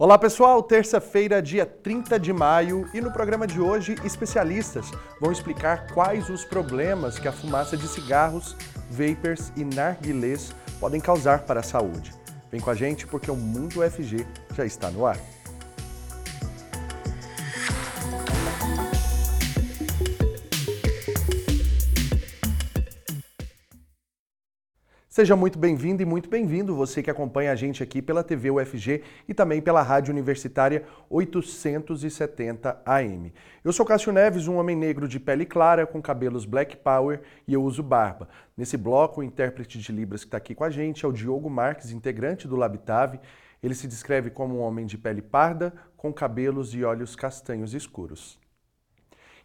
Olá pessoal, terça-feira, dia 30 de maio, e no programa de hoje, especialistas vão explicar quais os problemas que a fumaça de cigarros, vapers e narguilés podem causar para a saúde. Vem com a gente porque o Mundo UFG já está no ar. Seja muito bem-vindo e muito bem-vindo você que acompanha a gente aqui pela TV UFG e também pela Rádio Universitária 870 AM. Eu sou Cássio Neves, um homem negro de pele clara, com cabelos black power e eu uso barba. Nesse bloco, o intérprete de Libras que está aqui com a gente é o Diogo Marques, integrante do Labitave. Ele se descreve como um homem de pele parda, com cabelos e olhos castanhos escuros.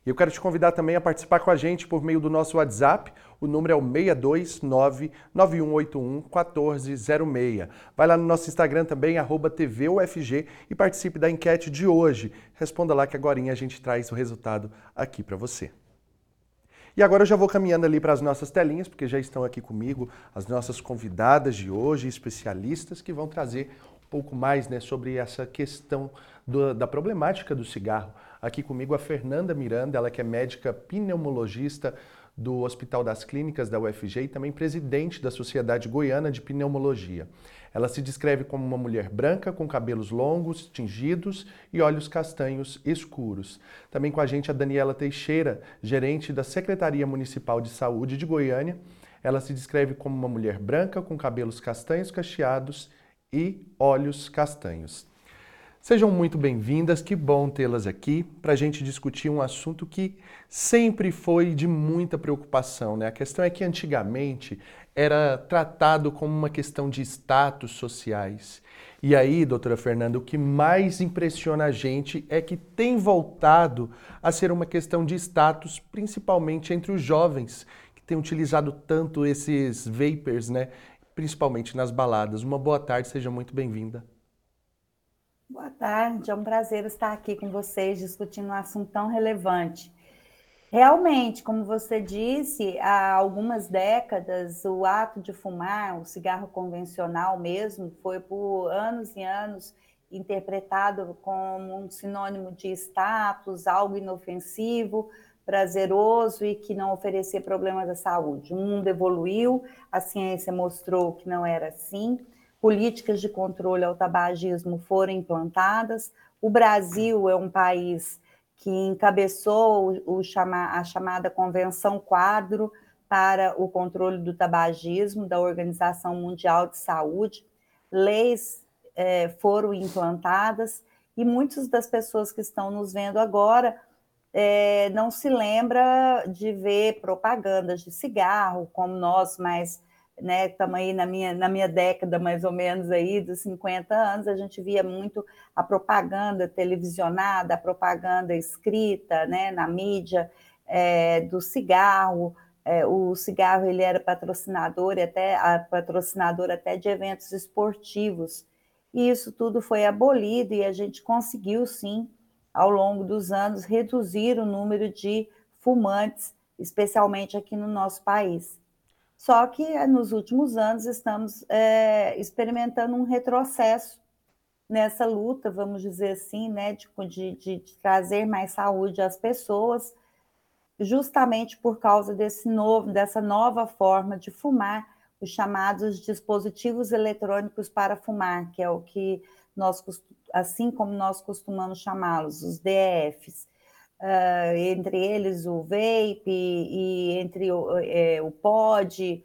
E eu quero te convidar também a participar com a gente por meio do nosso WhatsApp. O número é o 629-9181-1406. Vai lá no nosso Instagram também, TVUFG, e participe da enquete de hoje. Responda lá que agora a gente traz o resultado aqui para você. E agora eu já vou caminhando ali para as nossas telinhas, porque já estão aqui comigo as nossas convidadas de hoje, especialistas, que vão trazer um pouco mais né, sobre essa questão do, da problemática do cigarro. Aqui comigo a Fernanda Miranda, ela que é médica pneumologista do Hospital das Clínicas da UFG e também presidente da Sociedade Goiana de Pneumologia. Ela se descreve como uma mulher branca com cabelos longos, tingidos e olhos castanhos escuros. Também com a gente a Daniela Teixeira, gerente da Secretaria Municipal de Saúde de Goiânia. Ela se descreve como uma mulher branca com cabelos castanhos cacheados e olhos castanhos. Sejam muito bem-vindas, que bom tê-las aqui para a gente discutir um assunto que sempre foi de muita preocupação. Né? A questão é que antigamente era tratado como uma questão de status sociais. E aí, doutora Fernanda, o que mais impressiona a gente é que tem voltado a ser uma questão de status, principalmente entre os jovens, que têm utilizado tanto esses vapers, né? principalmente nas baladas. Uma boa tarde, seja muito bem-vinda. Boa tarde, é um prazer estar aqui com vocês discutindo um assunto tão relevante. Realmente, como você disse, há algumas décadas o ato de fumar, o cigarro convencional mesmo, foi por anos e anos interpretado como um sinônimo de status, algo inofensivo, prazeroso e que não oferecia problemas à saúde. O mundo evoluiu, a ciência mostrou que não era assim políticas de controle ao tabagismo foram implantadas. O Brasil é um país que encabeçou o, chama, a chamada Convenção Quadro para o Controle do Tabagismo da Organização Mundial de Saúde. Leis é, foram implantadas e muitas das pessoas que estão nos vendo agora é, não se lembra de ver propagandas de cigarro, como nós mais né, estamos aí na minha, na minha década, mais ou menos, aí, dos 50 anos, a gente via muito a propaganda televisionada, a propaganda escrita, né, na mídia, é, do cigarro, é, o cigarro ele era patrocinador, até, a, patrocinador até de eventos esportivos, e isso tudo foi abolido, e a gente conseguiu, sim, ao longo dos anos, reduzir o número de fumantes, especialmente aqui no nosso país. Só que eh, nos últimos anos estamos é, experimentando um retrocesso nessa luta, vamos dizer assim, né, de, de, de, trazer mais saúde às pessoas, justamente por causa desse novo, dessa nova forma de fumar, os chamados dispositivos eletrônicos para fumar, que é o que nós, assim como nós costumamos chamá-los, os DEFs uh, entre eles o vape e entre o, é, o pod,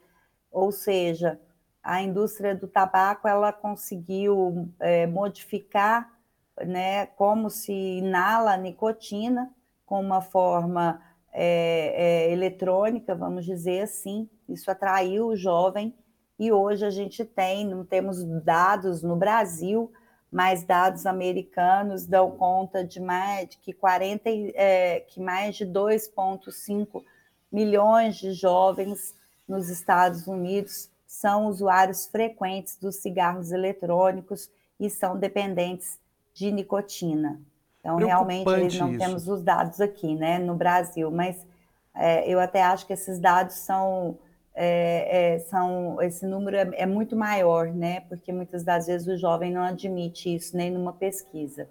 ou seja, a indústria do tabaco ela conseguiu é, modificar né, como se inala a nicotina com uma forma é, é, eletrônica, vamos dizer assim. Isso atraiu o jovem e hoje a gente tem, não temos dados no Brasil, mas dados americanos dão conta de mais de que 40 é, que mais de 2,5 milhões de jovens nos Estados Unidos são usuários frequentes dos cigarros eletrônicos e são dependentes de nicotina. Então, realmente, não isso. temos os dados aqui, né, no Brasil, mas é, eu até acho que esses dados são é, é, são, esse número é, é, muito maior, né? Porque muitas das vezes o jovem não admite isso nem numa pesquisa.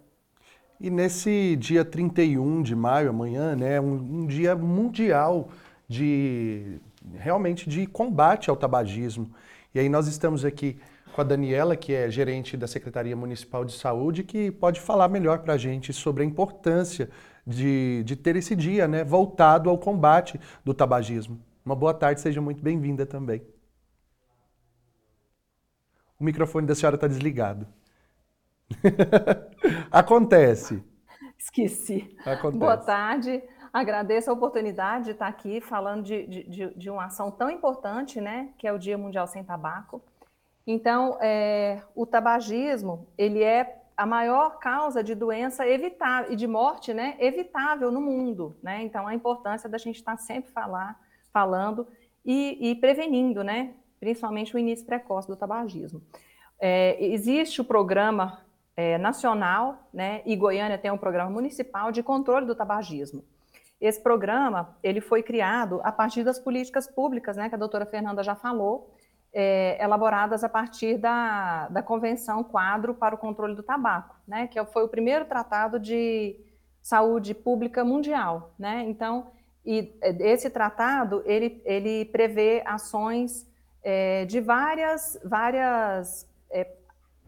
E nesse dia 31 de maio, amanhã, né, um, um dia mundial de realmente de combate ao tabagismo. E aí nós estamos aqui com a Daniela, que é gerente da Secretaria Municipal de Saúde, que pode falar melhor para a gente sobre a importância de, de ter esse dia né, voltado ao combate do tabagismo. Uma boa tarde, seja muito bem-vinda também. O microfone da senhora está desligado. Acontece. Esqueci. Acontece. Boa tarde. Agradeço a oportunidade de estar aqui falando de, de, de, uma ação tão importante, né, que é o Dia Mundial Sem Tabaco. Então, é, o tabagismo, ele é a maior causa de doença evitável e de morte, né, evitável no mundo, né? Então, a importância da gente estar sempre falar, falando e, e prevenindo, né, principalmente o início precoce do tabagismo. É, existe o programa é, nacional, né, e Goiânia tem um programa municipal de controle do tabagismo. Esse programa ele foi criado a partir das políticas públicas, né, que a doutora Fernanda já falou, é, elaboradas a partir da, da Convenção Quadro para o Controle do Tabaco, né, que foi o primeiro tratado de saúde pública mundial. Né? Então, e esse tratado ele, ele prevê ações é, de várias, várias é,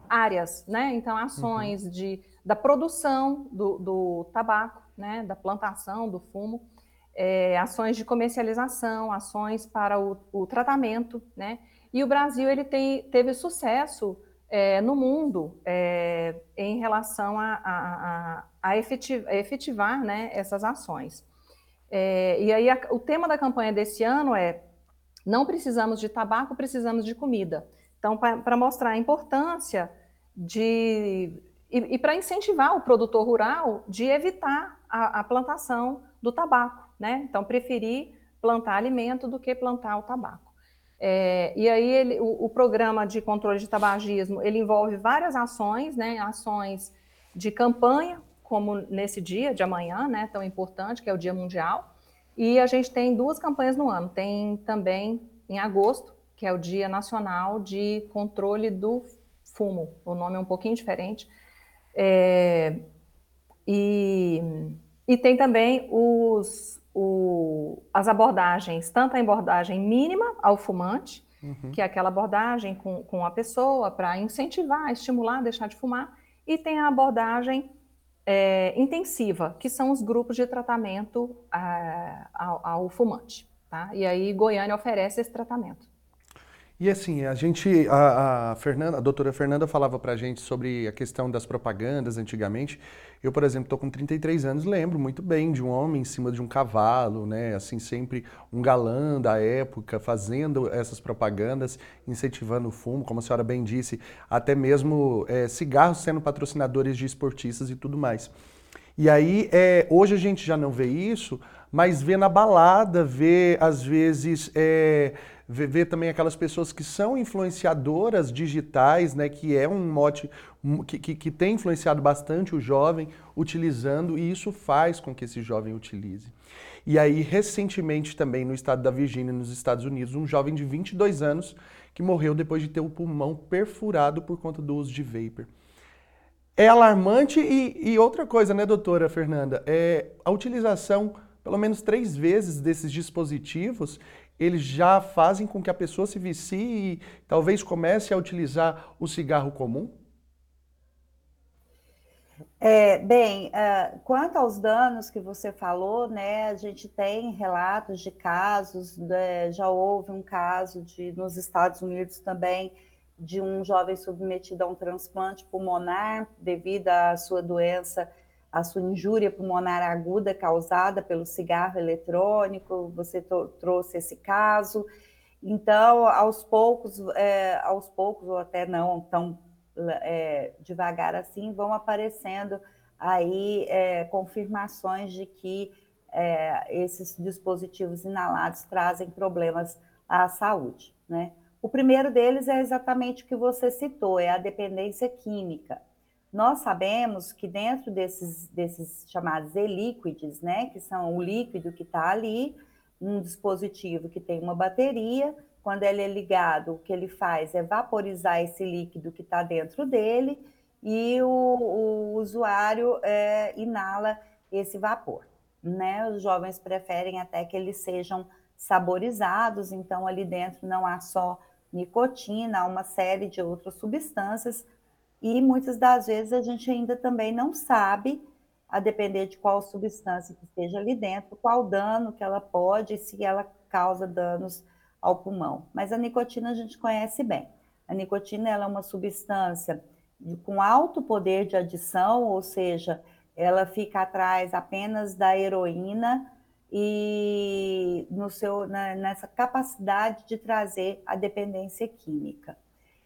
áreas, né? Então, ações uhum. de, da produção do, do tabaco, né, da plantação do fumo, é, ações de comercialização, ações para o, o, tratamento, né? E o Brasil ele tem, teve sucesso no mundo em relação a, a, a, efetivar, a, efetivar, né, essas ações. É, e aí o tema da campanha desse ano é não precisamos de tabaco, precisamos de comida. Então, para mostrar a importância de e, e para incentivar o produtor rural de evitar a, a, plantação do tabaco, né? Então, preferir plantar alimento do que plantar o tabaco. É, e aí ele, o, o, programa de controle de tabagismo ele envolve várias ações, né? Ações de campanha, como nesse dia de amanhã, né? Tão importante que é o Dia Mundial. E a gente tem duas campanhas no ano. Tem também em agosto, que é o Dia Nacional de Controle do Fumo. O nome é um pouquinho diferente é, e, e tem também os, o, as abordagens, tanto a abordagem mínima ao fumante, uhum. que é aquela abordagem com, com a pessoa para incentivar, estimular deixar de fumar, e tem a abordagem é, intensiva, que são os grupos de tratamento é, ao, ao, fumante. Tá? E aí Goiânia oferece esse tratamento. E assim, a gente, a, a, Fernanda, a doutora Fernanda falava pra gente sobre a questão das propagandas antigamente. Eu, por exemplo, tô com 33 anos, lembro muito bem de um homem em cima de um cavalo, né? Assim, sempre um galã da época, fazendo essas propagandas, incentivando o fumo, como a senhora bem disse, até mesmo é, cigarros sendo patrocinadores de esportistas e tudo mais. E aí, é, hoje a gente já não vê isso, mas vê na balada, vê às vezes. É, ver também aquelas pessoas que são influenciadoras digitais, né, que é um mote que, que, que, tem influenciado bastante o jovem utilizando, e isso faz com que esse jovem utilize. E aí, recentemente também no estado da Virgínia, nos Estados Unidos, um jovem de 22 anos que morreu depois de ter o pulmão perfurado por conta do uso de vapor. É alarmante e, e outra coisa, né, doutora Fernanda? É a utilização pelo menos três vezes desses dispositivos eles já fazem com que a pessoa se vicie e talvez comece a utilizar o cigarro comum? É, bem, uh, quanto aos danos que você falou, né, a gente tem relatos de casos, né, já houve um caso de, nos Estados Unidos também de um jovem submetido a um transplante pulmonar devido à sua doença a sua injúria pulmonar aguda causada pelo cigarro eletrônico, você trouxe esse caso. Então, aos poucos, é, aos poucos, ou até não tão é, devagar assim, vão aparecendo aí é, confirmações de que é, esses dispositivos inalados trazem problemas à saúde, né? O primeiro deles é exatamente o que você citou, é a dependência química. Nós sabemos que dentro desses, desses chamados e-liquids, né, que são o líquido que está ali, um dispositivo que tem uma bateria, quando ele é ligado, o que ele faz é vaporizar esse líquido que está dentro dele e o, o usuário é, inala esse vapor. Né? Os jovens preferem até que eles sejam saborizados, então ali dentro não há só nicotina, há uma série de outras substâncias, e muitas das vezes a gente ainda também não sabe, a depender de qual substância que esteja ali dentro, qual dano que ela pode, se ela causa danos ao pulmão. Mas a nicotina a gente conhece bem. A nicotina ela é uma substância com alto poder de adição, ou seja, ela fica atrás apenas da heroína e no seu, na, nessa capacidade de trazer a dependência química.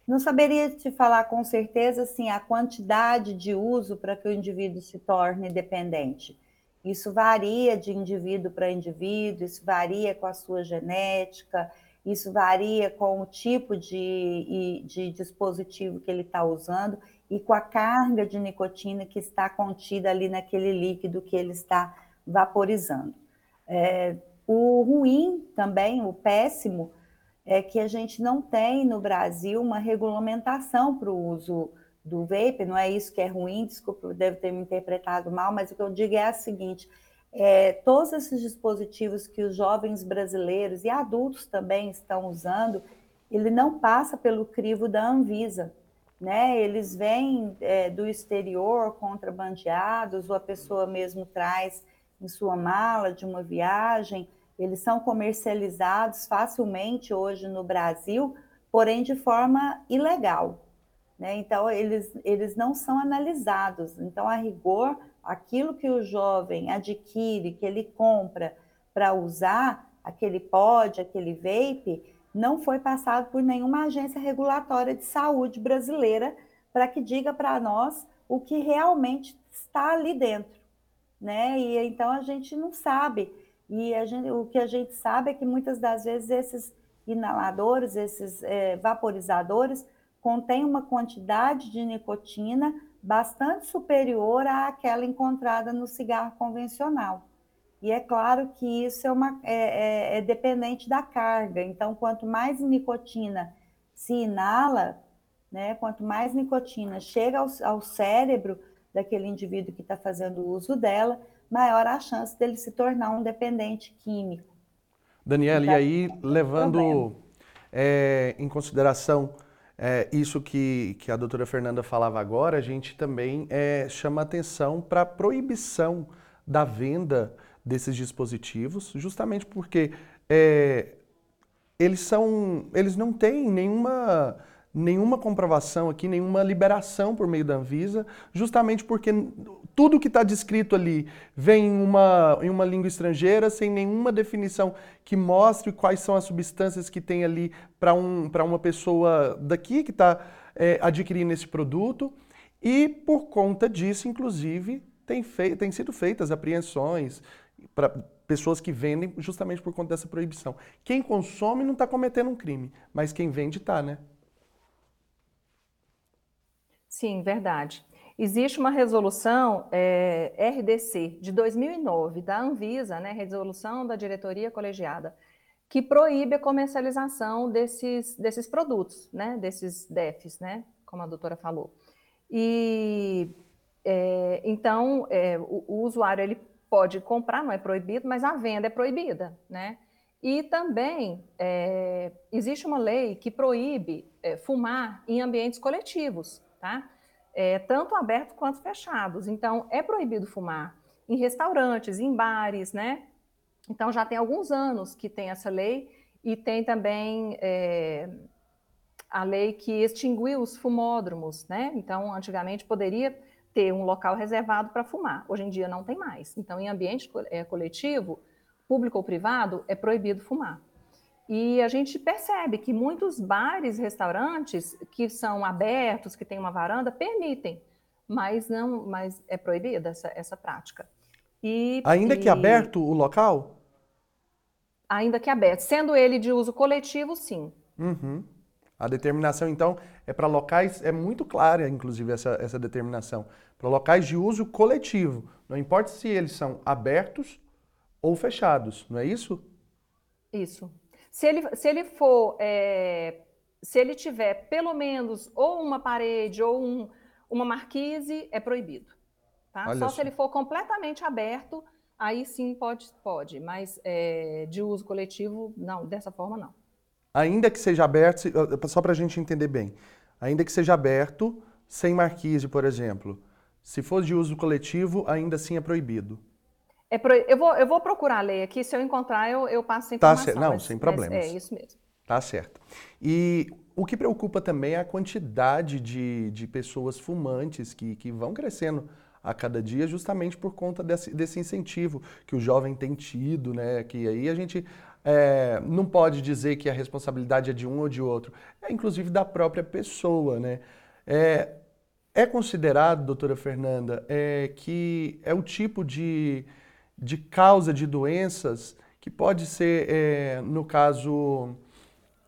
Não saberia te falar com certeza assim, a quantidade de uso para que o indivíduo se torne dependente. Isso varia de indivíduo para indivíduo, isso varia com a sua genética, isso varia com o tipo de, de dispositivo que ele está usando e com a carga de nicotina que está contida ali naquele líquido que ele está vaporizando. É, o ruim também, o péssimo, é que a gente não tem no Brasil uma regulamentação para o uso do vape, não é isso que é ruim, desculpa, devo ter me interpretado mal, mas o que eu digo é a seguinte: é, todos esses dispositivos que os jovens brasileiros e adultos também estão usando, ele não passa pelo crivo da Anvisa né? Eles vêm é, do exterior contrabandeados, ou a pessoa mesmo traz em sua mala de uma viagem. Eles são comercializados facilmente hoje no Brasil, porém de forma ilegal. Né? Então, eles, eles não são analisados. Então, a rigor, aquilo que o jovem adquire, que ele compra para usar, aquele pod, aquele vape, não foi passado por nenhuma agência regulatória de saúde brasileira para que diga para nós o que realmente está ali dentro, né? E então a gente não sabe. E gente, o que a gente sabe é que muitas das vezes esses inaladores, esses é, vaporizadores, contêm uma quantidade de nicotina bastante superior àquela encontrada no cigarro convencional. E é claro que isso é, uma, é, é, é dependente da carga. Então, quanto mais nicotina se inala, né, quanto mais nicotina chega ao, ao cérebro daquele indivíduo que está fazendo uso dela, maior a chance dele se tornar um dependente químico. Daniela, e aí, levando é, em consideração é, isso que, que a doutora Fernanda falava agora, a gente também é, chama atenção para a proibição da venda desses dispositivos, justamente porque é, eles são, eles não têm nenhuma nenhuma comprovação aqui, nenhuma liberação por meio da Anvisa, justamente porque tudo que está descrito ali vem em uma, em uma língua estrangeira, sem nenhuma definição que mostre quais são as substâncias que tem ali para um, uma pessoa daqui que está é, adquirindo esse produto. E por conta disso, inclusive, tem, fei tem sido feitas apreensões, para pessoas que vendem justamente por conta dessa proibição. Quem consome não está cometendo um crime, mas quem vende está, né? Sim, verdade. Existe uma resolução é, RDC de 2009 da Anvisa, né, resolução da diretoria colegiada, que proíbe a comercialização desses, desses produtos, né, desses DEFs, né, como a doutora falou. E é, então é, o, o usuário ele pode comprar, não é proibido, mas a venda é proibida, né? E também existe uma lei que proíbe fumar em ambientes coletivos, tá? É, tanto abertos quanto fechados. Então, é proibido fumar em restaurantes, em bares, né? Então, já tem alguns anos que tem essa lei e tem também é, a lei que extinguiu os fumódromos, né? Então, antigamente poderia ter um local reservado para fumar. Hoje em dia não tem mais. Então, em ambiente é, coletivo, público ou privado, é proibido fumar. E a gente percebe que muitos bares, restaurantes que são abertos, que têm uma varanda, permitem, mas não, mas é proibida essa, essa prática. E, Ainda e... que aberto o local? Ainda que aberto. Sendo ele de uso coletivo, sim. Uhum. A determinação, então, é para locais, é muito clara, inclusive, essa, essa determinação para locais de uso coletivo. Não importa se eles são abertos ou fechados, não é isso? Isso. Se ele, se ele for, é, se ele tiver pelo menos ou uma parede ou um, uma marquise, é proibido. Tá? Só, só se ele for completamente aberto, aí sim pode, pode. Mas é, de uso coletivo, não, dessa forma não. Ainda que seja aberto, só para a gente entender bem, ainda que seja aberto, sem marquise, por exemplo, se for de uso coletivo, ainda assim é proibido. É pro... eu, vou, eu vou procurar a lei aqui, se eu encontrar, eu, eu passo a informação. Tá certo. Não, mas, sem problemas. é isso mesmo. Tá certo. E o que preocupa também é a quantidade de, de pessoas fumantes que, que vão crescendo a cada dia, justamente por conta desse, desse incentivo que o jovem tem tido, né? Que aí a gente é, não pode dizer que a responsabilidade é de um ou de outro, é inclusive da própria pessoa, né? É, é considerado, doutora Fernanda, é, que é o tipo de de causa de doenças, que pode ser, é, no caso,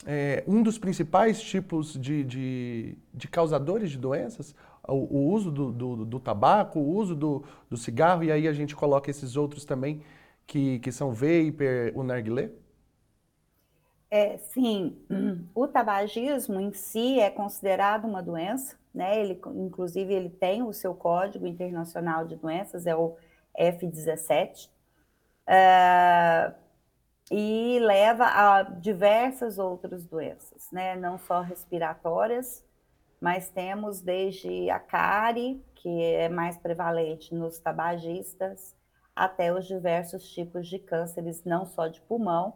é, um dos principais tipos de, de, de causadores de doenças, o, o uso do, do, do, tabaco, o uso do, do cigarro, e aí a gente coloca esses outros também, que, que são vapor, o narguilé? É, sim, o tabagismo em si é considerado uma doença, né? Ele, inclusive, ele tem o seu código internacional de doenças, é o F17, uh, eh, e leva a diversas outras doenças, né? não só respiratórias, mas temos desde a cárie, que é mais prevalente nos tabagistas, até os diversos tipos de cânceres, não só de pulmão.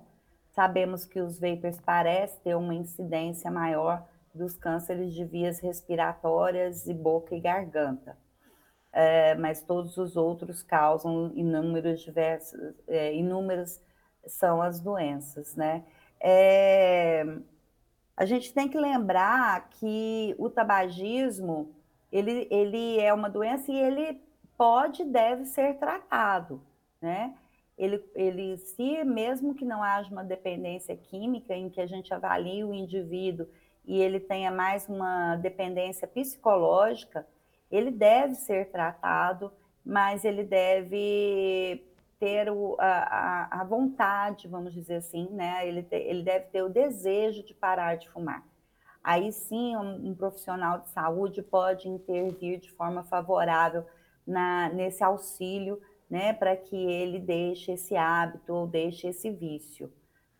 Sabemos que os vapers parecem ter uma incidência maior dos cânceres de vias respiratórias e boca e garganta é, mas todos os outros causam inúmeros diversos, é, inúmeras são as doenças, né? É, a gente tem que lembrar que o tabagismo ele, ele é uma doença e ele pode deve ser tratado, né? Ele, ele, se mesmo que não haja uma dependência química em que a gente avalie o indivíduo e ele tenha mais uma dependência psicológica, ele deve ser tratado, mas ele deve ter o, a, a, vontade, vamos dizer assim, né? Ele, te, ele deve ter o desejo de parar de fumar. Aí sim, um, um profissional de saúde pode intervir de forma favorável na, nesse auxílio, né, para que ele deixe esse hábito ou deixe esse vício,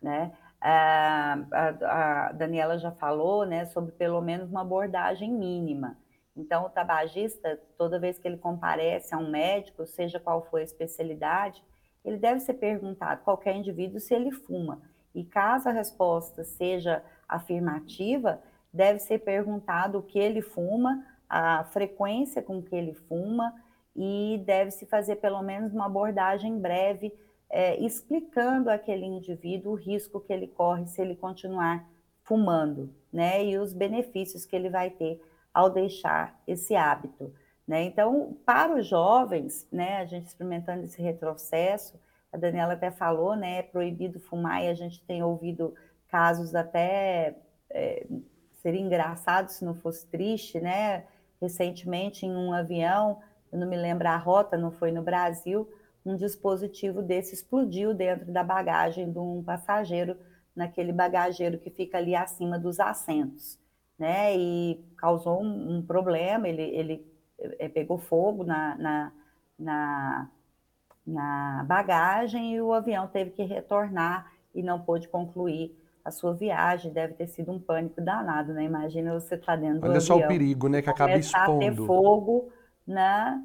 né? A, a, a Daniela já falou, né, sobre pelo menos uma abordagem mínima. Então, o tabagista, toda vez que ele comparece a um médico, seja qual for a especialidade, ele deve ser perguntado, qualquer indivíduo, se ele fuma. E caso a resposta seja afirmativa, deve ser perguntado o que ele fuma, a frequência com que ele fuma, e deve-se fazer pelo menos uma abordagem breve, é, explicando àquele indivíduo o risco que ele corre se ele continuar fumando, né? E os benefícios que ele vai ter ao deixar esse hábito. Né? Então, para os jovens, né, a gente experimentando esse retrocesso, a Daniela até falou, né, é proibido fumar e a gente tem ouvido casos até é, seria engraçado se não fosse triste, né? Recentemente, em um avião, eu não me lembro a rota, não foi no Brasil, um dispositivo desse explodiu dentro da bagagem de um passageiro, naquele bagageiro que fica ali acima dos assentos né? E causou um, um problema, ele, ele é, pegou fogo na, na, na, na bagagem e o avião teve que retornar e não pôde concluir a sua viagem. Deve ter sido um pânico danado, né? Imagina você estar tá dentro do Olha avião. Olha só o perigo, né? Que acaba expondo. a ter fogo, né?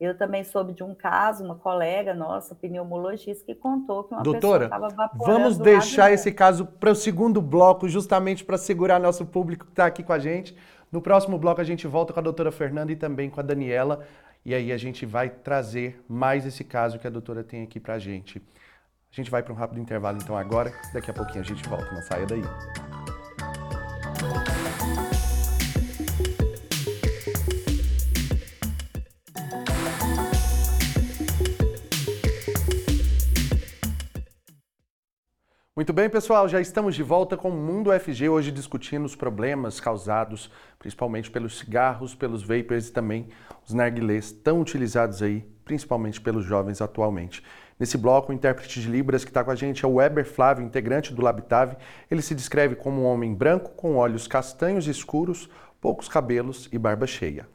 Eu também soube de um caso, uma colega nossa, pneumologista, que contou que uma Doutora, pessoa estava vaporando. Vamos deixar esse caso para o segundo bloco, justamente para segurar nosso público que está aqui com a gente. No próximo bloco a gente volta com a doutora Fernanda e também com a Daniela. E aí a gente vai trazer mais esse caso que a doutora tem aqui para a gente. A gente vai para um rápido intervalo então agora. Daqui a pouquinho a gente volta. Não saia daí. Muito bem, pessoal, já estamos de volta com o Mundo UFG, hoje discutindo os problemas causados principalmente pelos cigarros, pelos vapers e também os narguilés tão utilizados aí, principalmente pelos jovens atualmente. Nesse bloco, o intérprete de Libras que está com a gente é o Weber Flávio, integrante do Labitave. Ele se descreve como um homem branco, com olhos castanhos escuros, poucos cabelos e barba cheia.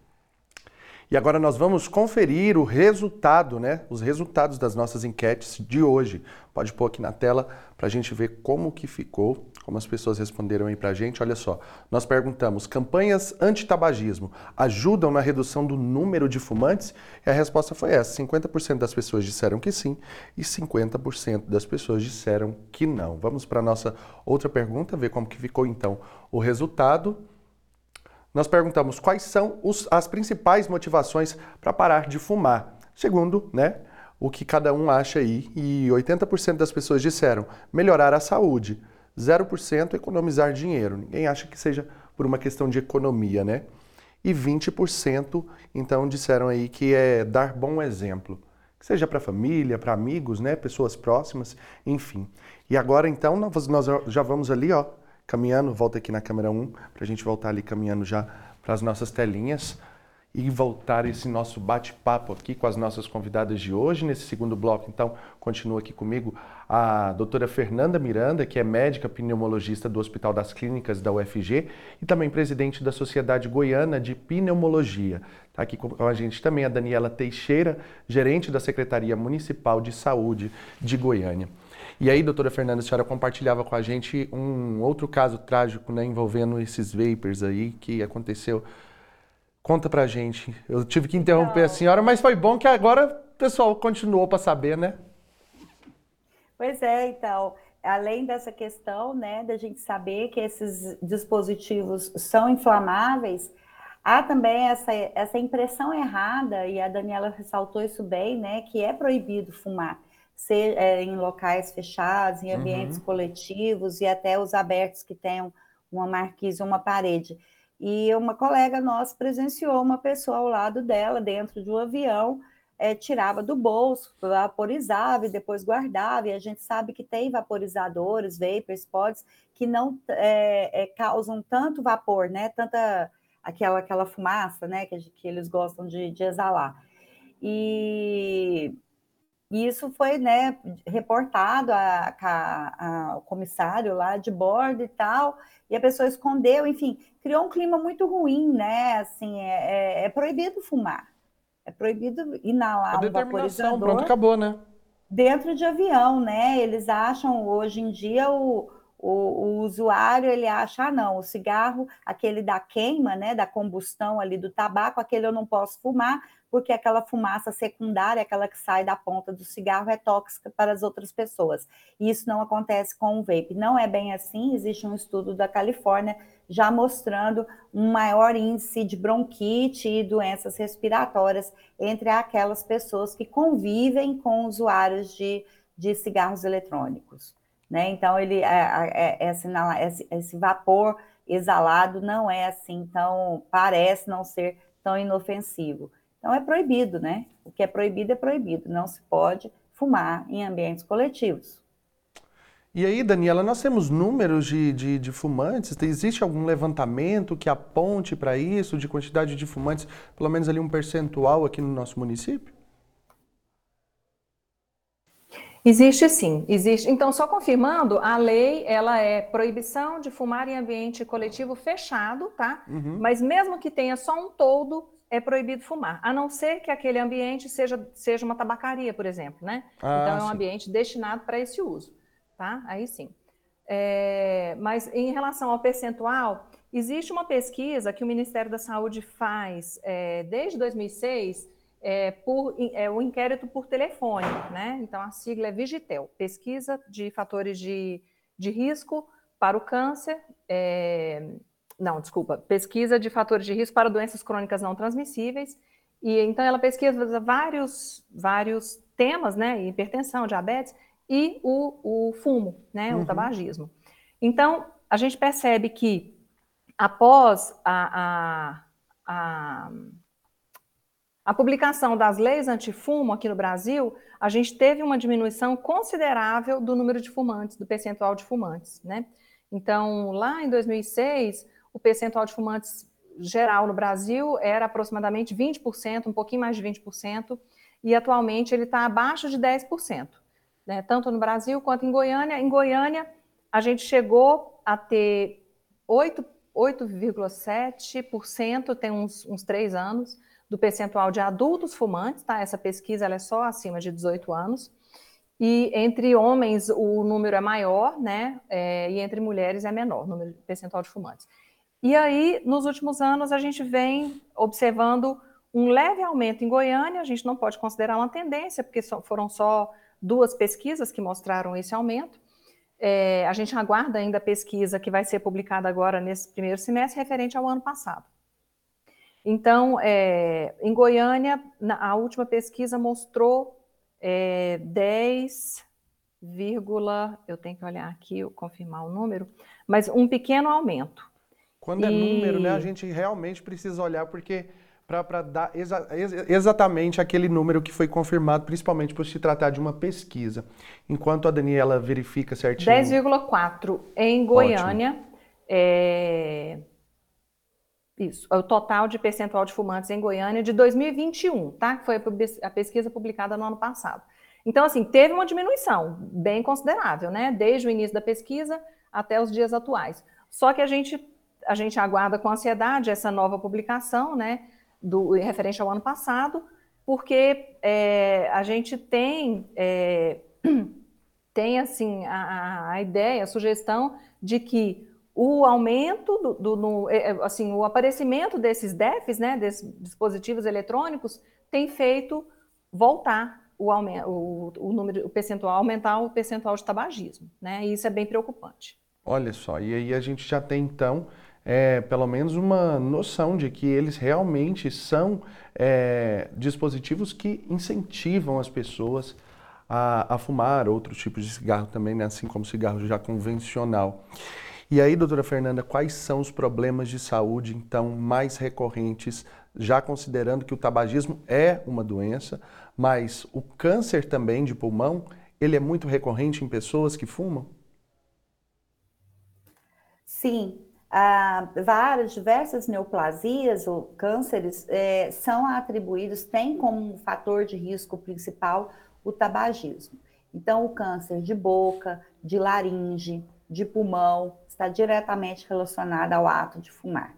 E agora nós vamos conferir o resultado, né? Os resultados das nossas enquetes de hoje. Pode pôr aqui na tela para a gente ver como que ficou, como as pessoas responderam aí para a gente. Olha só, nós perguntamos: campanhas anti-tabagismo ajudam na redução do número de fumantes? E a resposta foi essa: 50% das pessoas disseram que sim e 50% das pessoas disseram que não. Vamos para a nossa outra pergunta, ver como que ficou então o resultado nós perguntamos quais são os, as principais motivações para parar de fumar. Segundo, né, o que cada um acha aí, e 80% das pessoas disseram melhorar a saúde, 0% economizar dinheiro. Ninguém acha que seja por uma questão de economia, né? E 20% então disseram aí que é dar bom exemplo. Seja para família, para amigos, né, pessoas próximas, enfim. E agora então nós, nós já vamos ali, ó, caminhando, volta aqui na câmera 1, para a gente voltar ali caminhando já para as nossas telinhas e voltar esse nosso bate-papo aqui com as nossas convidadas de hoje. Nesse segundo bloco, então, continua aqui comigo a doutora Fernanda Miranda, que é médica pneumologista do Hospital das Clínicas da UFG e também presidente da Sociedade Goiana de Pneumologia. Está aqui com a gente também a Daniela Teixeira, gerente da Secretaria Municipal de Saúde de Goiânia. E aí, doutora Fernanda, a senhora compartilhava com a gente um outro caso trágico né, envolvendo esses vapers aí que aconteceu. Conta pra gente. Eu tive que interromper Não. a senhora, mas foi bom que agora o pessoal continuou para saber, né? Pois é, então, além dessa questão, né, da gente saber que esses dispositivos são inflamáveis, há também essa, essa impressão errada, e a Daniela ressaltou isso bem, né, que é proibido fumar ser, é, em locais fechados, em ambientes uhum. coletivos e até os abertos que tenham uma marquise ou uma parede. E uma colega nossa presenciou uma pessoa ao lado dela, dentro de um avião, é, tirava do bolso, vaporizava e depois guardava. E a gente sabe que tem vaporizadores, vapors, pods, que não é, é, causam tanto vapor, né? Tanta aquela, aquela fumaça, né? Que, que eles gostam de, de exalar. E e isso foi né, reportado ao comissário lá de bordo e tal, e a pessoa escondeu, enfim, criou um clima muito ruim, né? Assim, é, é, é proibido fumar, é proibido inalar a um vaporizador. Pronto, acabou, né? Dentro de avião, né? Eles acham hoje em dia o, o, o, usuário ele acha, ah, não, o cigarro, aquele da queima, né, da combustão ali do tabaco, aquele eu não posso fumar, porque aquela fumaça secundária, aquela que sai da ponta do cigarro, é tóxica para as outras pessoas. E isso não acontece com o vape. Não é bem assim, existe um estudo da Califórnia já mostrando um maior índice de bronquite e doenças respiratórias entre aquelas pessoas que convivem com usuários de, de cigarros eletrônicos. Né? Então, ele, é, é, é, esse, esse vapor exalado não é assim, então parece não ser tão inofensivo. Então é proibido, né? O que é proibido é proibido. Não se pode fumar em ambientes coletivos. E aí, Daniela, nós temos números de, de, de fumantes? Existe algum levantamento que aponte para isso, de quantidade de fumantes, pelo menos ali um percentual aqui no nosso município? Existe sim, existe. Então, só confirmando, a lei ela é proibição de fumar em ambiente coletivo fechado, tá? Uhum. Mas mesmo que tenha só um toldo, é proibido fumar, a não ser que aquele ambiente seja, seja uma tabacaria, por exemplo, né? Ah, então é um sim. ambiente destinado para esse uso, tá? Aí sim. É, mas em relação ao percentual, existe uma pesquisa que o Ministério da Saúde faz é, desde 2006 é, por é, o inquérito por telefone, né? Então a sigla é Vigitel, pesquisa de fatores de, de risco para o câncer. É, não, desculpa, pesquisa de fatores de risco para doenças crônicas não transmissíveis. E então ela pesquisa vários, vários temas, né? Hipertensão, diabetes e o, o fumo, né? Uhum. O tabagismo. Então, a gente percebe que após a, a, a A publicação das leis antifumo aqui no Brasil, a gente teve uma diminuição considerável do número de fumantes, do percentual de fumantes, né? Então, lá em 2006, o percentual de fumantes geral no Brasil era aproximadamente 20%, um pouquinho mais de 20%, e atualmente ele está abaixo de 10%, né? tanto no Brasil quanto em Goiânia. Em Goiânia, a gente chegou a ter 8,7%, tem uns, uns três anos, do percentual de adultos fumantes, tá? Essa pesquisa é só acima de 18 anos. E entre homens o número é maior, né? É, e entre mulheres é menor, o número percentual de fumantes. E aí, nos últimos anos, a gente vem observando um leve aumento em Goiânia, a gente não pode considerar uma tendência, porque foram só duas pesquisas que mostraram esse aumento. É, a gente aguarda ainda a pesquisa que vai ser publicada agora nesse primeiro semestre, referente ao ano passado. Então, é, em Goiânia, na, a última pesquisa mostrou é, 10, eu tenho que olhar aqui, confirmar o número, mas um pequeno aumento. Quando é número, né, a gente realmente precisa olhar, porque para dar exa exatamente aquele número que foi confirmado, principalmente por se tratar de uma pesquisa. Enquanto a Daniela verifica certinho. 10,4 em Goiânia. É... Isso, o total de percentual de fumantes em Goiânia de 2021, tá? Foi a pesquisa publicada no ano passado. Então, assim, teve uma diminuição bem considerável, né? Desde o início da pesquisa até os dias atuais. Só que a gente, a gente aguarda com ansiedade essa nova publicação, né? Do, referente ao ano passado, porque é, a gente tem, é, tem assim, a, a ideia, a sugestão de que o aumento do, do no, é, é, assim, o aparecimento desses DEFs, né, desses dispositivos eletrônicos, tem feito voltar o, aumento, o, o, número, o percentual, aumentar o percentual de tabagismo, né, e isso é bem preocupante. Olha só, e aí a gente já tem então é, pelo menos uma noção de que eles realmente são é, dispositivos que incentivam as pessoas a, a, fumar outros tipos de cigarro também, né, assim como cigarro já convencional. E aí, doutora Fernanda, quais são os problemas de saúde, então, mais recorrentes, já considerando que o tabagismo é uma doença, mas o câncer também de pulmão, ele é muito recorrente em pessoas que fumam? Sim, ah, várias, diversas neoplasias ou cânceres é, são atribuídos, têm como fator de risco principal o tabagismo. Então, o câncer de boca, de laringe, de pulmão, está diretamente relacionada ao ato de fumar.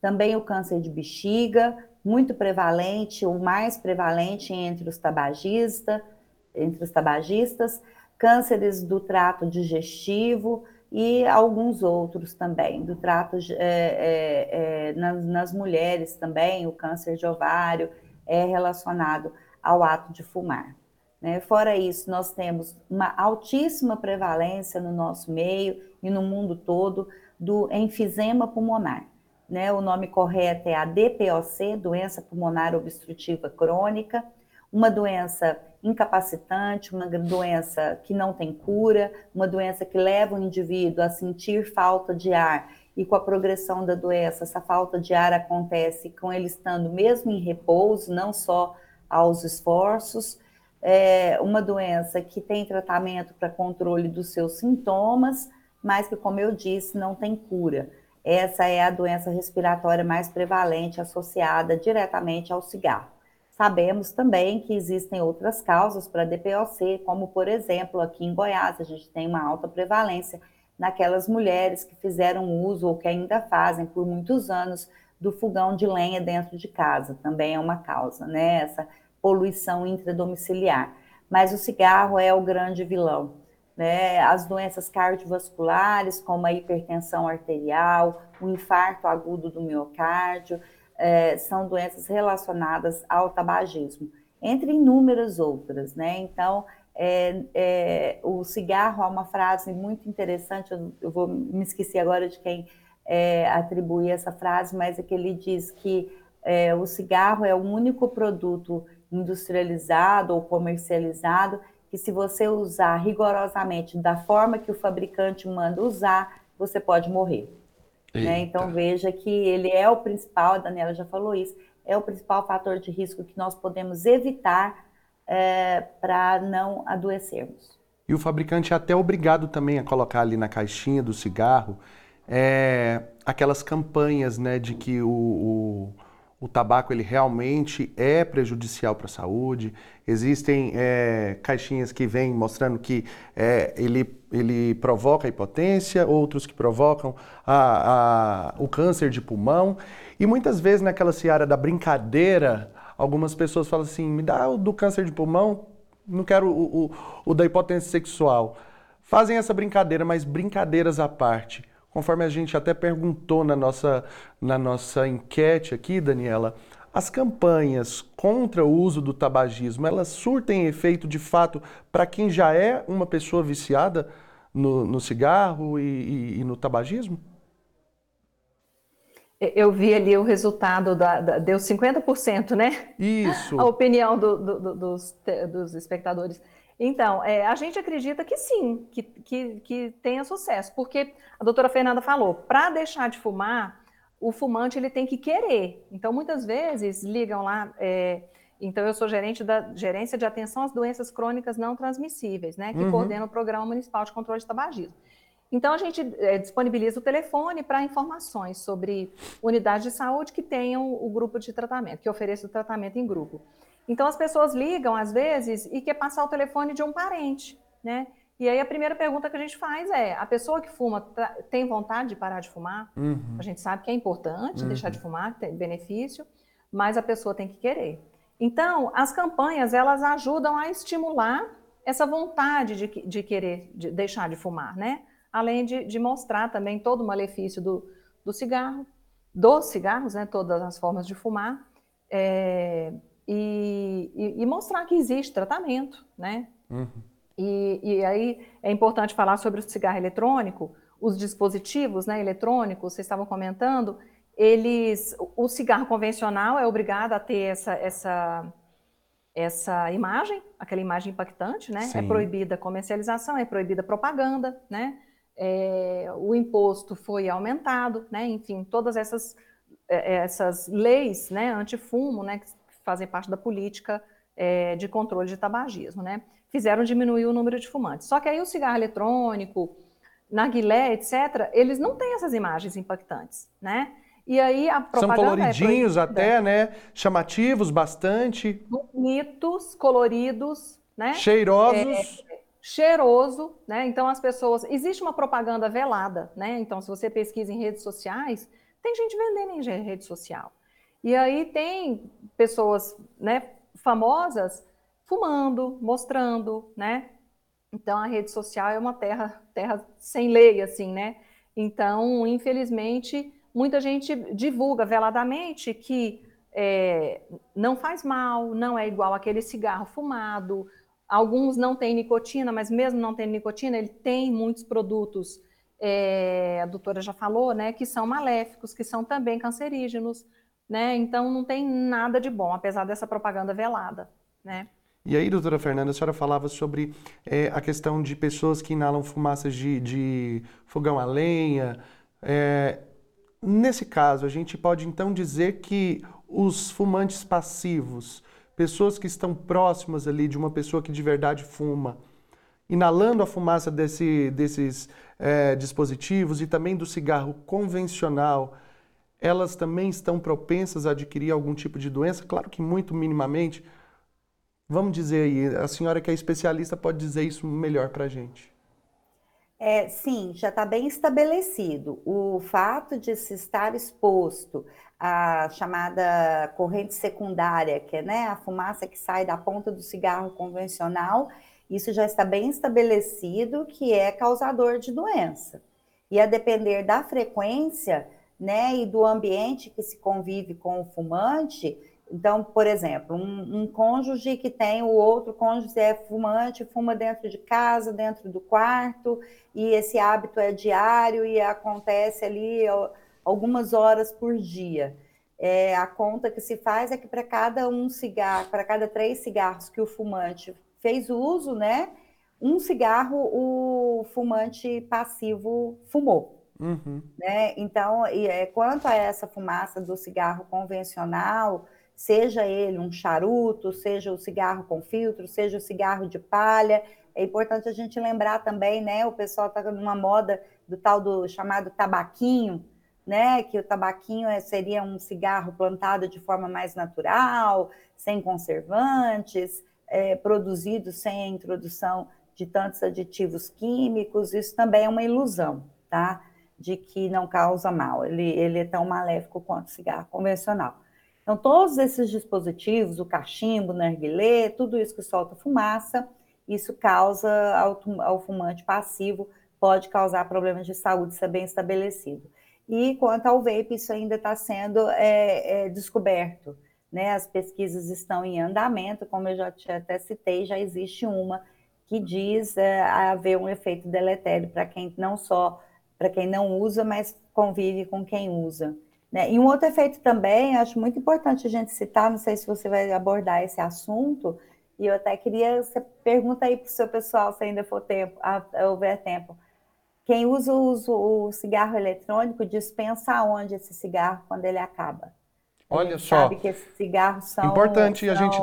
Também o câncer de bexiga, muito prevalente, o mais prevalente entre os tabagistas, entre os tabagistas, cânceres do trato digestivo e alguns outros também, do trato é, é, é, nas, nas mulheres também, o câncer de ovário é relacionado ao ato de fumar. Né? Fora isso, nós temos uma altíssima prevalência no nosso meio e no mundo todo do enfisema pulmonar. Né? O nome correto é a DPOC, doença pulmonar obstrutiva crônica, uma doença incapacitante, uma doença que não tem cura, uma doença que leva o indivíduo a sentir falta de ar e com a progressão da doença, essa falta de ar acontece com ele estando mesmo em repouso, não só aos esforços, é uma doença que tem tratamento para controle dos seus sintomas, mas que, como eu disse, não tem cura. Essa é a doença respiratória mais prevalente associada diretamente ao cigarro. Sabemos também que existem outras causas para DPOC, como, por exemplo, aqui em Goiás, a gente tem uma alta prevalência naquelas mulheres que fizeram uso ou que ainda fazem por muitos anos do fogão de lenha dentro de casa, também é uma causa, né? Essa poluição intradomiciliar. Mas o cigarro é o grande vilão. Né? As doenças cardiovasculares, como a hipertensão arterial, o infarto agudo do miocárdio, é, são doenças relacionadas ao tabagismo, entre inúmeras outras. Né? Então, é, é, o cigarro há uma frase muito interessante, eu, eu vou me esqueci agora de quem é, atribui essa frase, mas é que ele diz que é, o cigarro é o único produto industrializado ou comercializado, que se você usar rigorosamente da forma que o fabricante manda usar, você pode morrer. Né? Então veja que ele é o principal, a Daniela já falou isso, é o principal fator de risco que nós podemos evitar é, para não adoecermos. E o fabricante é até obrigado também a colocar ali na caixinha do cigarro é, aquelas campanhas né, de que o, o, o, tabaco ele realmente é prejudicial para a saúde. Existem é, caixinhas que vêm mostrando que é, ele, ele provoca hipotência, outros que provocam a, a, o câncer de pulmão. E muitas vezes naquela seara da brincadeira, algumas pessoas falam assim, me dá o do câncer de pulmão, não quero o, o, o da hipotensão sexual. Fazem essa brincadeira, mas brincadeiras à parte. Conforme a gente até perguntou na nossa, na nossa enquete aqui, Daniela, as campanhas contra o uso do tabagismo, elas surtem efeito de fato para quem já é uma pessoa viciada no, no cigarro e, e, e no tabagismo? Eu vi ali o resultado, da, da, deu 50%, né? Isso. A opinião do, do, do, dos, dos espectadores. Então, é, a gente acredita que sim, que, que, que tenha sucesso, porque a doutora Fernanda falou, para deixar de fumar, o fumante ele tem que querer. Então, muitas vezes ligam lá. É, então, eu sou gerente da gerência de atenção às doenças crônicas não transmissíveis, né? Que uhum. coordena o Programa Municipal de Controle de Tabagismo. Então, a gente é, disponibiliza o telefone para informações sobre unidades de saúde que tenham o grupo de tratamento, que ofereça o tratamento em grupo. Então, as pessoas ligam, às vezes, e quer passar o telefone de um parente, né? E aí, a primeira pergunta que a gente faz é: a pessoa que fuma tem vontade de parar de fumar? Uhum. A gente sabe que é importante uhum. deixar de fumar, tem benefício, mas a pessoa tem que querer. Então, as campanhas, elas ajudam a estimular essa vontade de, de querer de deixar de fumar, né? além de, de mostrar também todo o malefício do, do cigarro, dos cigarros, né, todas as formas de fumar, é, e, e, e, mostrar que existe tratamento, né? Uhum. E, e, aí é importante falar sobre o cigarro eletrônico, os dispositivos né, eletrônicos, vocês estavam comentando, eles, o cigarro convencional é obrigado a ter essa, essa, essa imagem, aquela imagem impactante, né? É Sim. É proibida a comercialização, é proibida a propaganda, né? é, o imposto foi aumentado, né? enfim, todas essas, é, essas leis né, antifumo, né, fazem parte da política é, de controle de tabagismo, né, fizeram diminuir o número de fumantes. Só que aí o cigarro eletrônico, narguilé, etc., eles não têm essas imagens impactantes, né? E aí a propaganda São coloridinhos é até, né? Chamativos bastante. Bonitos, coloridos, né? Cheirosos. É, cheiroso, né? Então as pessoas, existe uma propaganda velada, né? Então se você pesquisa em redes sociais, tem gente vendendo em rede social. E aí tem pessoas, né, famosas fumando, mostrando, né? Então a rede social é uma terra, terra sem lei assim, né? Então, infelizmente, muita gente divulga veladamente que é, não faz mal, não é igual aquele cigarro fumado, Alguns não têm nicotina, mas mesmo não tendo nicotina, ele tem muitos produtos, é, a doutora já falou, né, que são maléficos, que são também cancerígenos, né? Então não tem nada de bom, apesar dessa propaganda velada, né? E aí, doutora Fernanda, a senhora falava sobre é, a questão de pessoas que inalam fumaças de, de fogão a lenha. É, nesse caso, a gente pode então dizer que os fumantes passivos pessoas que estão próximas ali de uma pessoa que de verdade fuma, inalando a fumaça desse, desses é, dispositivos e também do cigarro convencional, elas também estão propensas a adquirir algum tipo de doença? Claro que muito minimamente. Vamos dizer aí, a senhora que é especialista pode dizer isso melhor para a gente. É, sim, já está bem estabelecido. O fato de se estar exposto à chamada corrente secundária, que é né, a fumaça que sai da ponta do cigarro convencional, isso já está bem estabelecido que é causador de doença. E a depender da frequência né, e do ambiente que se convive com o fumante, então, por exemplo, um, um, cônjuge que tem o outro cônjuge é fumante, fuma dentro de casa, dentro do quarto, e esse hábito é diário e acontece ali algumas horas por dia. É, a conta que se faz é que para cada um cigarro, para cada três cigarros que o fumante fez uso, né, um cigarro o fumante passivo fumou. Uhum. Né? Então, e, é, quanto a essa fumaça do cigarro convencional, seja ele um charuto, seja o cigarro com filtro, seja o cigarro de palha. É importante a gente lembrar também, né? O pessoal está numa moda do tal do chamado tabaquinho, né? Que o tabaquinho é, seria um cigarro plantado de forma mais natural, sem conservantes, é, produzido sem a introdução de tantos aditivos químicos. Isso também é uma ilusão, tá? De que não causa mal. Ele, ele é tão maléfico quanto o cigarro convencional. Então, todos esses dispositivos, o cachimbo, o narguilé, tudo isso que solta fumaça, isso causa ao, ao fumante passivo, pode causar problemas de saúde, isso é bem estabelecido. E quanto ao vape, isso ainda está sendo é, é, descoberto. Né? As pesquisas estão em andamento, como eu já até citei, já existe uma que diz é, haver um efeito deletério para quem não só para quem não usa, mas convive com quem usa. Né? E um outro efeito também, acho muito importante a gente citar, não sei se você vai abordar esse assunto, e eu até queria, você pergunta aí para o seu pessoal, se ainda for tempo, houver tempo. Quem usa o, o cigarro eletrônico dispensa aonde esse cigarro quando ele acaba? Olha só. Sabe que esses cigarros são. Importante são, a gente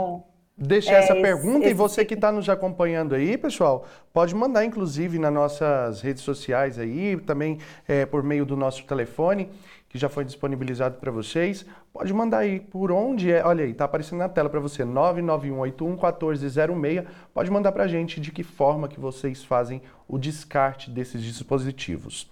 deixar é, essa pergunta esse, e você que está nos acompanhando aí, pessoal, pode mandar inclusive nas nossas redes sociais aí, também é, por meio do nosso telefone que já foi disponibilizado para vocês. Pode mandar aí por onde é. Olha aí, está aparecendo na tela para você, 991811406. Pode mandar para a gente de que forma que vocês fazem o descarte desses dispositivos.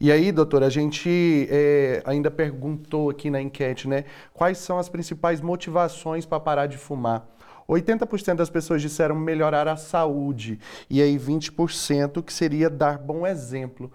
E aí, doutora, a gente é, ainda perguntou aqui na enquete, né? Quais são as principais motivações para parar de fumar? 80% das pessoas disseram melhorar a saúde, e aí 20% que seria dar bom exemplo.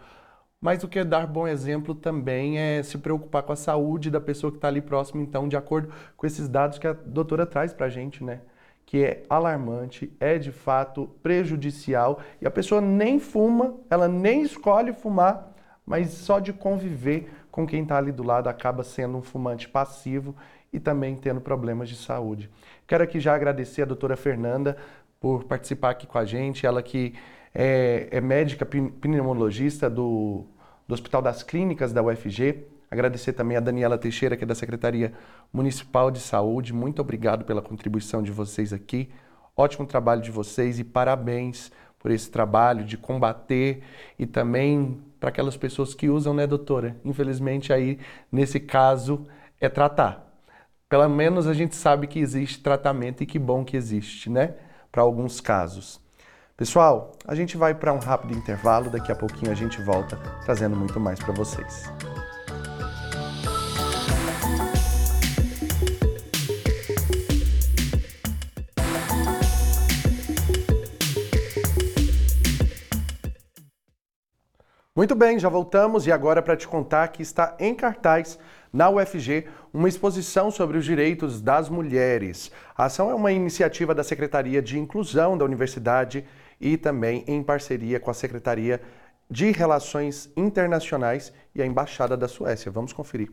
Mas o que é dar bom exemplo também é se preocupar com a saúde da pessoa que está ali próximo, então, de acordo com esses dados que a doutora traz para a gente, né? Que é alarmante, é de fato prejudicial e a pessoa nem fuma, ela nem escolhe fumar, mas só de conviver com quem está ali do lado acaba sendo um fumante passivo e também tendo problemas de saúde. Quero aqui já agradecer a doutora Fernanda por participar aqui com a gente, ela que é, é médica pneumologista do, do Hospital das Clínicas da UFG. Agradecer também a Daniela Teixeira, que é da Secretaria Municipal de Saúde. Muito obrigado pela contribuição de vocês aqui. Ótimo trabalho de vocês e parabéns por esse trabalho de combater e também para aquelas pessoas que usam, né, doutora? Infelizmente aí nesse caso é tratar. Pelo menos a gente sabe que existe tratamento e que bom que existe, né? Para alguns casos. Pessoal, a gente vai para um rápido intervalo, daqui a pouquinho a gente volta trazendo muito mais para vocês. Muito bem, já voltamos e agora para te contar que está em cartaz na UFG uma exposição sobre os direitos das mulheres. A ação é uma iniciativa da Secretaria de Inclusão da Universidade e também em parceria com a Secretaria de Relações Internacionais e a Embaixada da Suécia. Vamos conferir.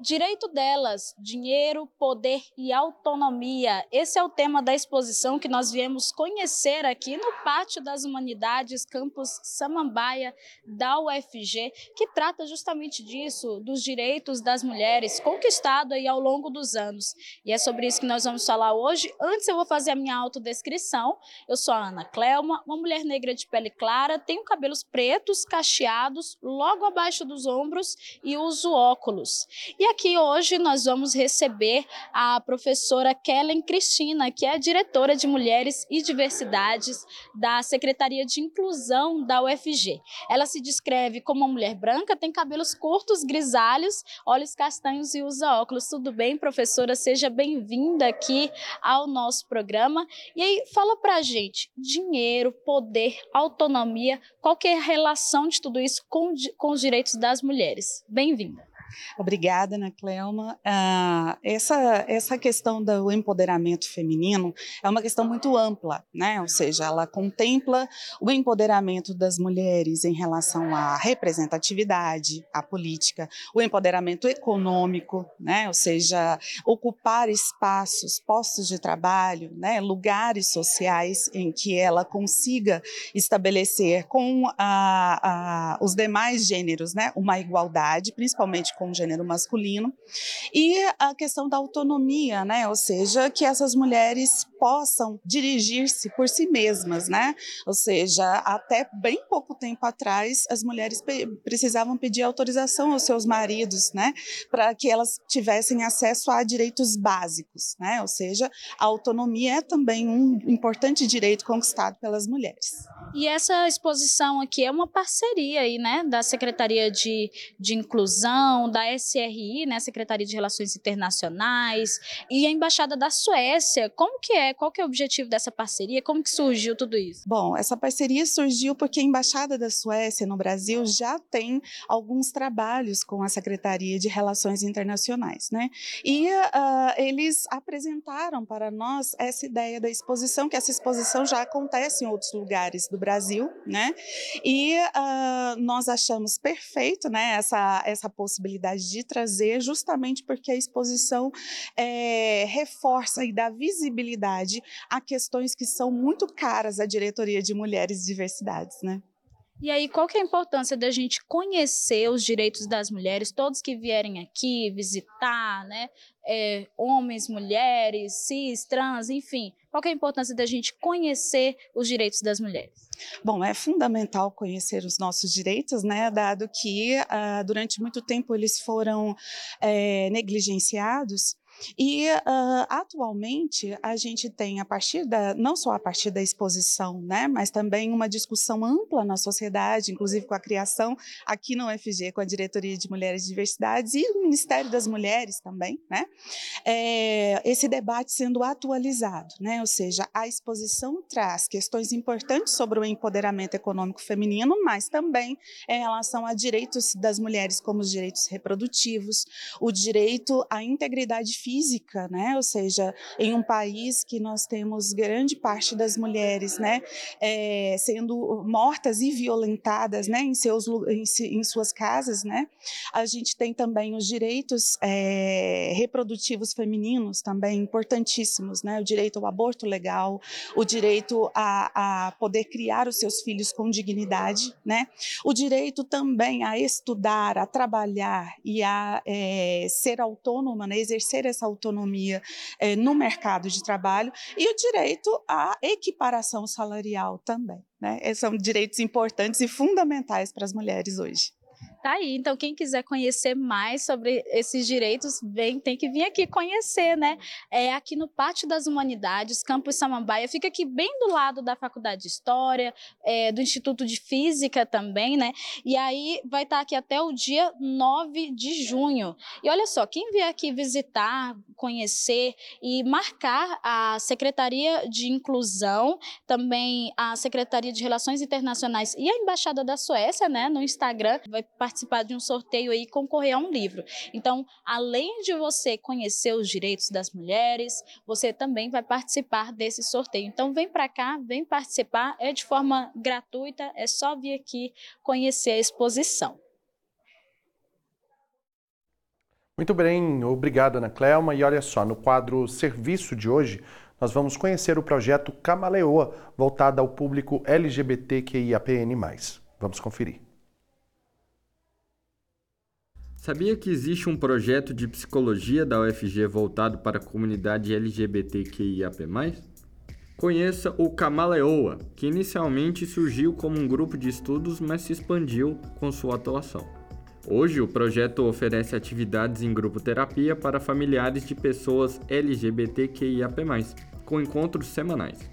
Direito delas, dinheiro, poder e autonomia. Esse é o tema da exposição que nós viemos conhecer aqui no Pátio das Humanidades, campus Samambaia da UFG, que trata justamente disso, dos direitos das mulheres conquistado aí ao longo dos anos. E é sobre isso que nós vamos falar hoje. Antes eu vou fazer a minha autodescrição. Eu sou a Ana Clelma, uma mulher negra de pele clara, tenho cabelos pretos, cacheados, logo abaixo dos ombros e uso óculos. E aqui hoje nós vamos receber a professora Kellen Cristina, que é diretora de Mulheres e Diversidades da Secretaria de Inclusão da UFG. Ela se descreve como uma mulher branca, tem cabelos curtos, grisalhos, olhos castanhos e usa óculos. Tudo bem, professora? Seja bem-vinda aqui ao nosso programa. E aí, fala pra gente, dinheiro, poder, autonomia, qual que é a relação de tudo isso com, com os direitos das mulheres? Bem-vinda. Obrigada, Ana Cleuma. Ah, essa, essa questão do empoderamento feminino é uma questão muito ampla, né? ou seja, ela contempla o empoderamento das mulheres em relação à representatividade, à política, o empoderamento econômico, né? ou seja, ocupar espaços, postos de trabalho, né? lugares sociais em que ela consiga estabelecer com a, a, os demais gêneros né? uma igualdade, principalmente com o gênero masculino, e a questão da autonomia, né? Ou seja, que essas mulheres possam dirigir-se por si mesmas, né? Ou seja, até bem pouco tempo atrás, as mulheres pe precisavam pedir autorização aos seus maridos, né? Para que elas tivessem acesso a direitos básicos, né? Ou seja, a autonomia é também um importante direito conquistado pelas mulheres. E essa exposição aqui é uma parceria aí, né, da Secretaria de, de Inclusão, da SRI, né, Secretaria de Relações Internacionais, e a Embaixada da Suécia. Como que é? Qual que é o objetivo dessa parceria? Como que surgiu tudo isso? Bom, essa parceria surgiu porque a Embaixada da Suécia no Brasil já tem alguns trabalhos com a Secretaria de Relações Internacionais, né? E uh, eles apresentaram para nós essa ideia da exposição, que essa exposição já acontece em outros lugares do do Brasil, né? E uh, nós achamos perfeito, né, essa, essa possibilidade de trazer, justamente porque a exposição é, reforça e dá visibilidade a questões que são muito caras à diretoria de mulheres e diversidades, né? E aí, qual que é a importância da gente conhecer os direitos das mulheres, todos que vierem aqui visitar, né? É, homens, mulheres, cis, trans, enfim. Qual que é a importância da gente conhecer os direitos das mulheres? Bom, é fundamental conhecer os nossos direitos, né, dado que uh, durante muito tempo eles foram é, negligenciados e uh, atualmente a gente tem a partir da não só a partir da exposição, né, mas também uma discussão ampla na sociedade, inclusive com a criação aqui no UFG com a diretoria de mulheres e diversidades e o Ministério das Mulheres também, né, é, esse debate sendo atualizado, né, ou seja, a exposição traz questões importantes sobre o empoderamento econômico feminino, mas também em relação a direitos das mulheres como os direitos reprodutivos, o direito à integridade física física, né? Ou seja, em um país que nós temos grande parte das mulheres, né, é, sendo mortas e violentadas, né, em seus em, em, suas casas, né? A gente tem também os direitos é, reprodutivos femininos também importantíssimos, né? O direito ao aborto legal, o direito a, a poder criar os seus filhos com dignidade, né? O direito também a estudar, a trabalhar e a é, ser autônoma, né? exercer essa autonomia é, no mercado de trabalho e o direito à equiparação salarial também. Né? São direitos importantes e fundamentais para as mulheres hoje. Tá aí, então quem quiser conhecer mais sobre esses direitos, vem, tem que vir aqui conhecer, né? É aqui no Pátio das Humanidades, Campus Samambaia, fica aqui bem do lado da Faculdade de História, é, do Instituto de Física também, né? E aí vai estar aqui até o dia 9 de junho. E olha só, quem vier aqui visitar, conhecer e marcar a Secretaria de Inclusão, também a Secretaria de Relações Internacionais e a Embaixada da Suécia, né, no Instagram, vai participar de um sorteio e concorrer a um livro. Então, além de você conhecer os direitos das mulheres, você também vai participar desse sorteio. Então, vem para cá, vem participar, é de forma gratuita, é só vir aqui conhecer a exposição. Muito bem, obrigado, Ana Clelma. E olha só, no quadro Serviço de hoje, nós vamos conhecer o projeto Camaleoa, voltado ao público LGBTQIAPN+. Vamos conferir. Sabia que existe um projeto de psicologia da UFG voltado para a comunidade LGBTQIAP+. Conheça o Camaleoa, que inicialmente surgiu como um grupo de estudos, mas se expandiu com sua atuação. Hoje, o projeto oferece atividades em grupo terapia para familiares de pessoas LGBTQIAP+, com encontros semanais.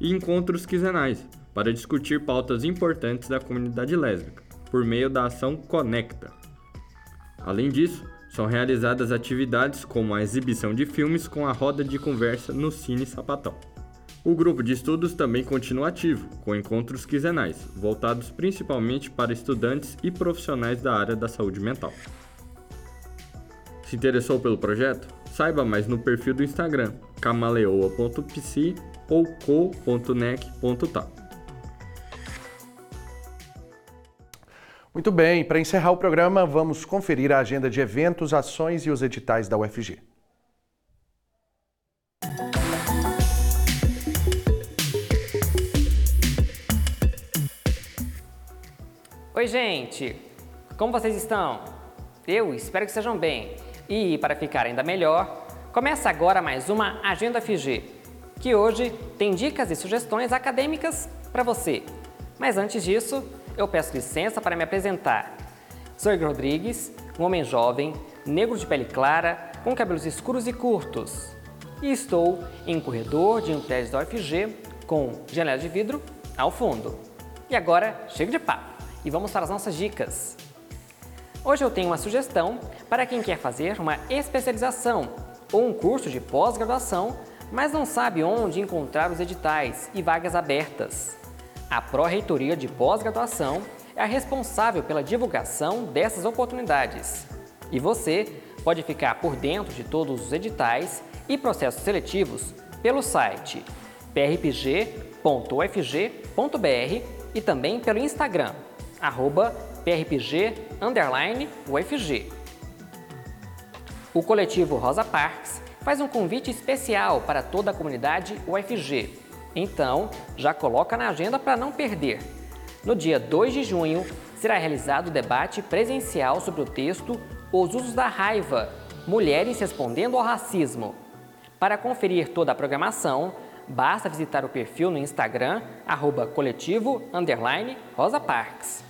E encontros quinzenais, para discutir pautas importantes da comunidade lésbica, por meio da ação Conecta, Além disso, são realizadas atividades como a exibição de filmes com a roda de conversa no Cine Sapatão. O grupo de estudos também continua ativo, com encontros quinzenais, voltados principalmente para estudantes e profissionais da área da saúde mental. Se interessou pelo projeto? Saiba mais no perfil do Instagram camaleoa.psi ou. Muito bem, para encerrar o programa, vamos conferir a agenda de eventos, ações e os editais da UFG. Oi, gente! Como vocês estão? Eu espero que estejam bem. E para ficar ainda melhor, começa agora mais uma Agenda FG, que hoje tem dicas e sugestões acadêmicas para você. Mas antes disso, eu peço licença para me apresentar. Sou Igor Rodrigues, um homem jovem, negro de pele clara, com cabelos escuros e curtos. E estou em um corredor de um prédio da UFG com janela de vidro ao fundo. E agora, chego de papo e vamos para as nossas dicas. Hoje eu tenho uma sugestão para quem quer fazer uma especialização ou um curso de pós-graduação, mas não sabe onde encontrar os editais e vagas abertas. A Pró-Reitoria de Pós-Graduação é a responsável pela divulgação dessas oportunidades. E você pode ficar por dentro de todos os editais e processos seletivos pelo site prpg.ufg.br e também pelo Instagram, arroba prpg ufg. O coletivo Rosa Parks faz um convite especial para toda a comunidade UFG. Então, já coloca na agenda para não perder. No dia 2 de junho, será realizado o debate presencial sobre o texto Os Usos da Raiva Mulheres Respondendo ao Racismo. Para conferir toda a programação, basta visitar o perfil no Instagram, arroba coletivo, Rosa Parks.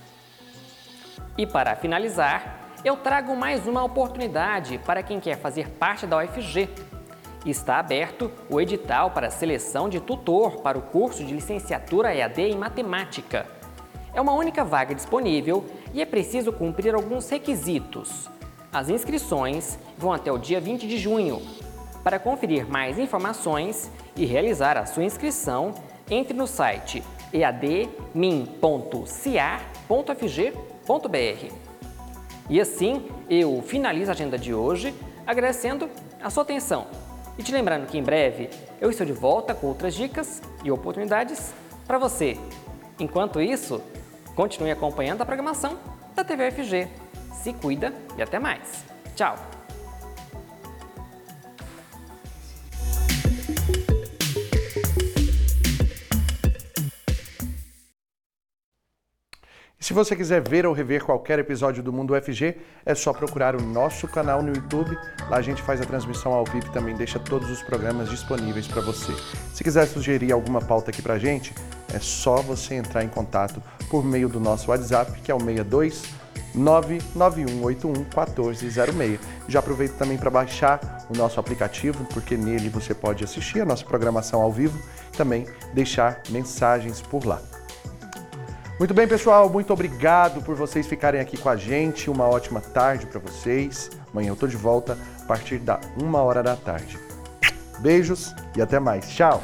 E para finalizar, eu trago mais uma oportunidade para quem quer fazer parte da UFG. Está aberto o edital para seleção de tutor para o curso de licenciatura EAD em Matemática. É uma única vaga disponível e é preciso cumprir alguns requisitos. As inscrições vão até o dia 20 de junho. Para conferir mais informações e realizar a sua inscrição, entre no site eadmin.ciar.fg.br e assim eu finalizo a agenda de hoje agradecendo a sua atenção e te lembrando que em breve eu estou de volta com outras dicas e oportunidades para você. Enquanto isso, continue acompanhando a programação da TV FG. Se cuida e até mais. Tchau! Se você quiser ver ou rever qualquer episódio do Mundo UFG, é só procurar o nosso canal no YouTube. Lá a gente faz a transmissão ao vivo e também deixa todos os programas disponíveis para você. Se quiser sugerir alguma pauta aqui para gente, é só você entrar em contato por meio do nosso WhatsApp, que é o 62 99181 1406. Já aproveito também para baixar o nosso aplicativo, porque nele você pode assistir a nossa programação ao vivo e também deixar mensagens por lá. Muito bem, pessoal, muito obrigado por vocês ficarem aqui com a gente. Uma ótima tarde para vocês. Amanhã eu tô de volta a partir da uma hora da tarde. Beijos e até mais. Tchau!